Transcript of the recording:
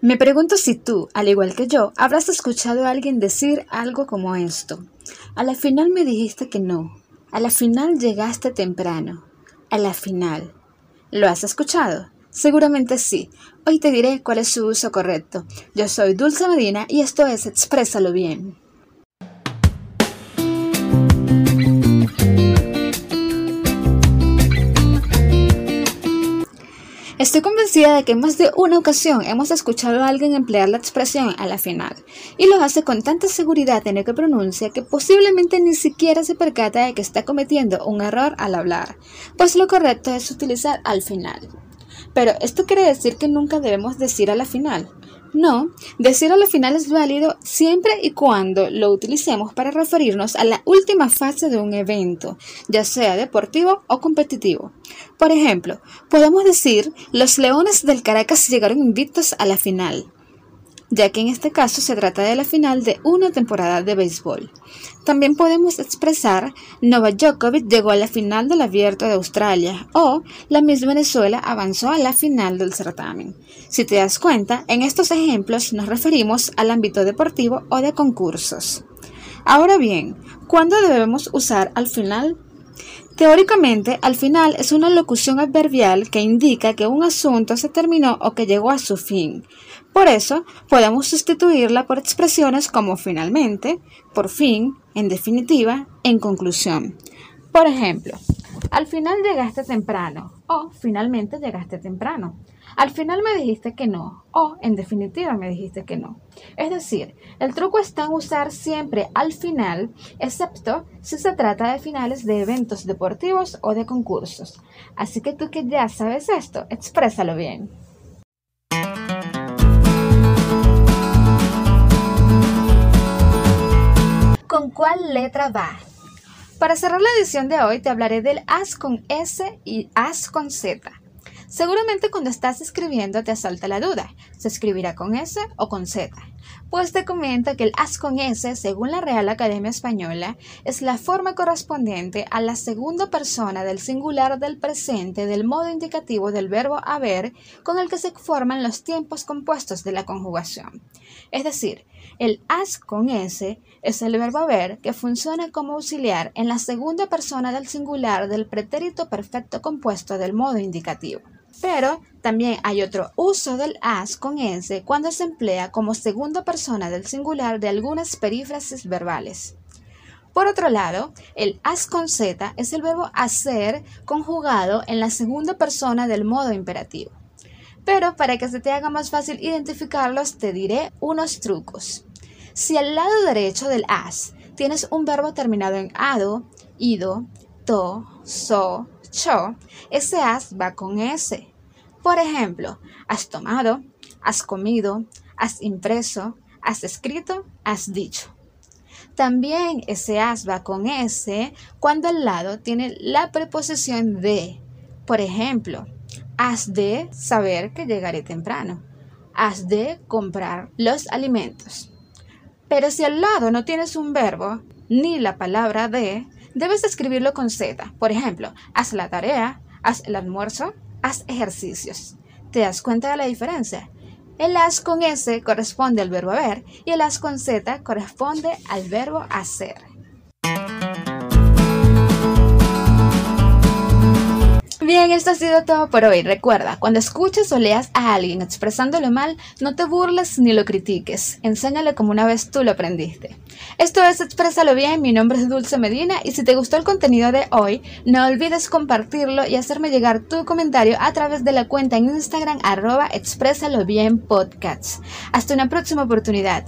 Me pregunto si tú, al igual que yo, habrás escuchado a alguien decir algo como esto. A la final me dijiste que no. A la final llegaste temprano. A la final. ¿Lo has escuchado? Seguramente sí. Hoy te diré cuál es su uso correcto. Yo soy Dulce Medina y esto es Exprésalo bien. Estoy convencida de que en más de una ocasión hemos escuchado a alguien emplear la expresión a la final, y lo hace con tanta seguridad en lo que pronuncia que posiblemente ni siquiera se percata de que está cometiendo un error al hablar, pues lo correcto es utilizar al final. Pero esto quiere decir que nunca debemos decir a la final. No, decir a la final es válido siempre y cuando lo utilicemos para referirnos a la última fase de un evento, ya sea deportivo o competitivo. Por ejemplo, podemos decir, los Leones del Caracas llegaron invictos a la final ya que en este caso se trata de la final de una temporada de béisbol. También podemos expresar Nova Djokovic llegó a la final del Abierto de Australia o la Miss Venezuela avanzó a la final del certamen. Si te das cuenta, en estos ejemplos nos referimos al ámbito deportivo o de concursos. Ahora bien, ¿cuándo debemos usar al final? Teóricamente, al final es una locución adverbial que indica que un asunto se terminó o que llegó a su fin. Por eso, podemos sustituirla por expresiones como finalmente, por fin, en definitiva, en conclusión. Por ejemplo, al final llegaste temprano o finalmente llegaste temprano. Al final me dijiste que no o en definitiva me dijiste que no. Es decir, el truco está en usar siempre al final, excepto si se trata de finales de eventos deportivos o de concursos. Así que tú que ya sabes esto, exprésalo bien. ¿Con cuál letra va? Para cerrar la edición de hoy te hablaré del as con S y as con Z. Seguramente cuando estás escribiendo te asalta la duda, ¿se escribirá con S o con Z? Pues te comento que el as con S, según la Real Academia Española, es la forma correspondiente a la segunda persona del singular del presente del modo indicativo del verbo haber con el que se forman los tiempos compuestos de la conjugación. Es decir, el as con S es el verbo haber que funciona como auxiliar en la segunda persona del singular del pretérito perfecto compuesto del modo indicativo. Pero también hay otro uso del as con s cuando se emplea como segunda persona del singular de algunas perífrasis verbales. Por otro lado, el as con z es el verbo hacer conjugado en la segunda persona del modo imperativo. Pero para que se te haga más fácil identificarlos, te diré unos trucos. Si al lado derecho del as tienes un verbo terminado en ado, ido, to, so, cho, ese as va con S. Por ejemplo, has tomado, has comido, has impreso, has escrito, has dicho. También ese as va con S cuando al lado tiene la preposición de. Por ejemplo, has de saber que llegaré temprano. Has de comprar los alimentos. Pero si al lado no tienes un verbo ni la palabra de, debes escribirlo con Z. Por ejemplo, haz la tarea, haz el almuerzo, haz ejercicios. ¿Te das cuenta de la diferencia? El as con S corresponde al verbo haber y el as con Z corresponde al verbo hacer. Bien, esto ha sido todo por hoy. Recuerda, cuando escuches o leas a alguien expresándolo mal, no te burles ni lo critiques. Enséñale como una vez tú lo aprendiste. Esto es Exprésalo Bien, mi nombre es Dulce Medina y si te gustó el contenido de hoy, no olvides compartirlo y hacerme llegar tu comentario a través de la cuenta en Instagram arroba Exprésalo Bien Podcasts. Hasta una próxima oportunidad.